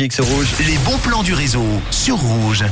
Rouge. Les bons plans du réseau sur Rouge.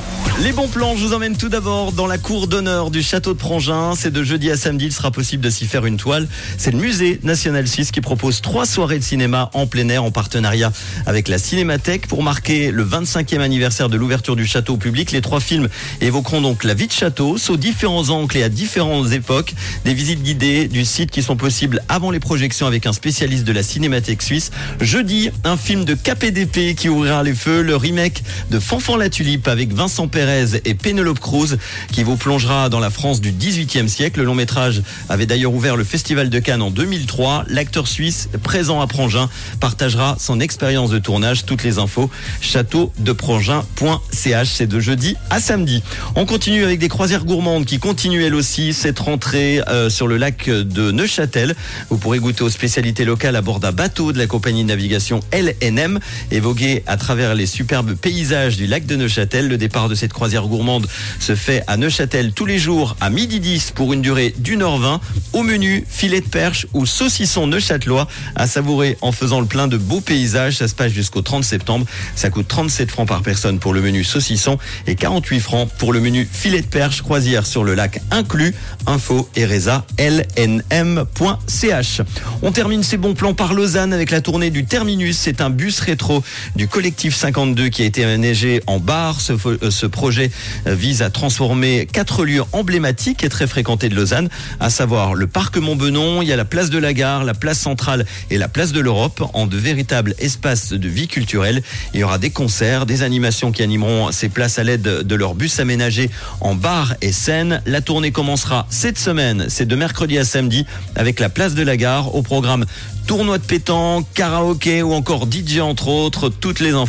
Les bons plans, je vous emmène tout d'abord dans la cour d'honneur du château de Prangin. C'est de jeudi à samedi, il sera possible de s'y faire une toile. C'est le musée national suisse qui propose trois soirées de cinéma en plein air en partenariat avec la Cinémathèque pour marquer le 25e anniversaire de l'ouverture du château au public. Les trois films évoqueront donc la vie de château sous différents angles et à différentes époques. Des visites guidées du site qui sont possibles avant les projections avec un spécialiste de la Cinémathèque suisse. Jeudi, un film de KPDP qui ouvrira les feux, le remake de Fanfan la Tulipe avec Vincent Pérez et Pénélope Cruz qui vous plongera dans la France du 18e siècle. Le long métrage avait d'ailleurs ouvert le Festival de Cannes en 2003. L'acteur suisse présent à Prangin partagera son expérience de tournage. Toutes les infos châteaudeprangin.ch. C'est de jeudi à samedi. On continue avec des croisières gourmandes qui continuent elles aussi cette rentrée euh, sur le lac de Neuchâtel. Vous pourrez goûter aux spécialités locales à bord d'un bateau de la compagnie de navigation LNM évoqué à travers les superbes paysages du lac de Neuchâtel. Le départ de cette croisière gourmande se fait à Neuchâtel tous les jours à midi 10 pour une durée d'une heure 20. Au menu, filet de perche ou saucisson neuchâtelois à savourer en faisant le plein de beaux paysages. Ça se passe jusqu'au 30 septembre. Ça coûte 37 francs par personne pour le menu saucisson et 48 francs pour le menu filet de perche croisière sur le lac inclus. Info Ereza lnm.ch. On termine ces bons plans par Lausanne avec la tournée du Terminus. C'est un bus rétro du collectif 52 qui a été aménagé en bar. Ce, euh, projet euh, vise à transformer quatre lieux emblématiques et très fréquentés de Lausanne, à savoir le parc Montbenon, il y a la place de la gare, la place centrale et la place de l'Europe en de véritables espaces de vie culturelle. Il y aura des concerts, des animations qui animeront ces places à l'aide de leur bus aménagé en bar et scène. La tournée commencera cette semaine, c'est de mercredi à samedi avec la place de la gare au programme tournoi de pétanque, karaoké ou encore DJ entre autres. Toutes les infos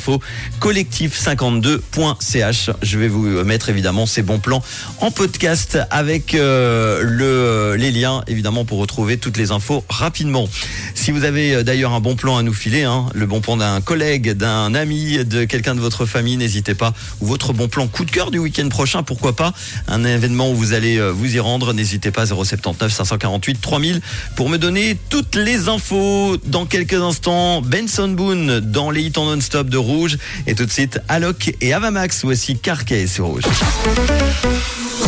collectif52.ch. Je vais vous mettre évidemment ces bons plans en podcast avec euh, le, les liens évidemment pour retrouver toutes les infos rapidement. Si vous avez euh, d'ailleurs un bon plan à nous filer, hein, le bon plan d'un collègue, d'un ami, de quelqu'un de votre famille, n'hésitez pas. Ou votre bon plan coup de cœur du week-end prochain, pourquoi pas. Un événement où vous allez euh, vous y rendre, n'hésitez pas 079 548 3000 pour me donner toutes les infos dans quelques instants. Benson Boone dans les hits en non-stop de Et tout de suite, Alok et Avamax. Voici Carquet sur Rouge.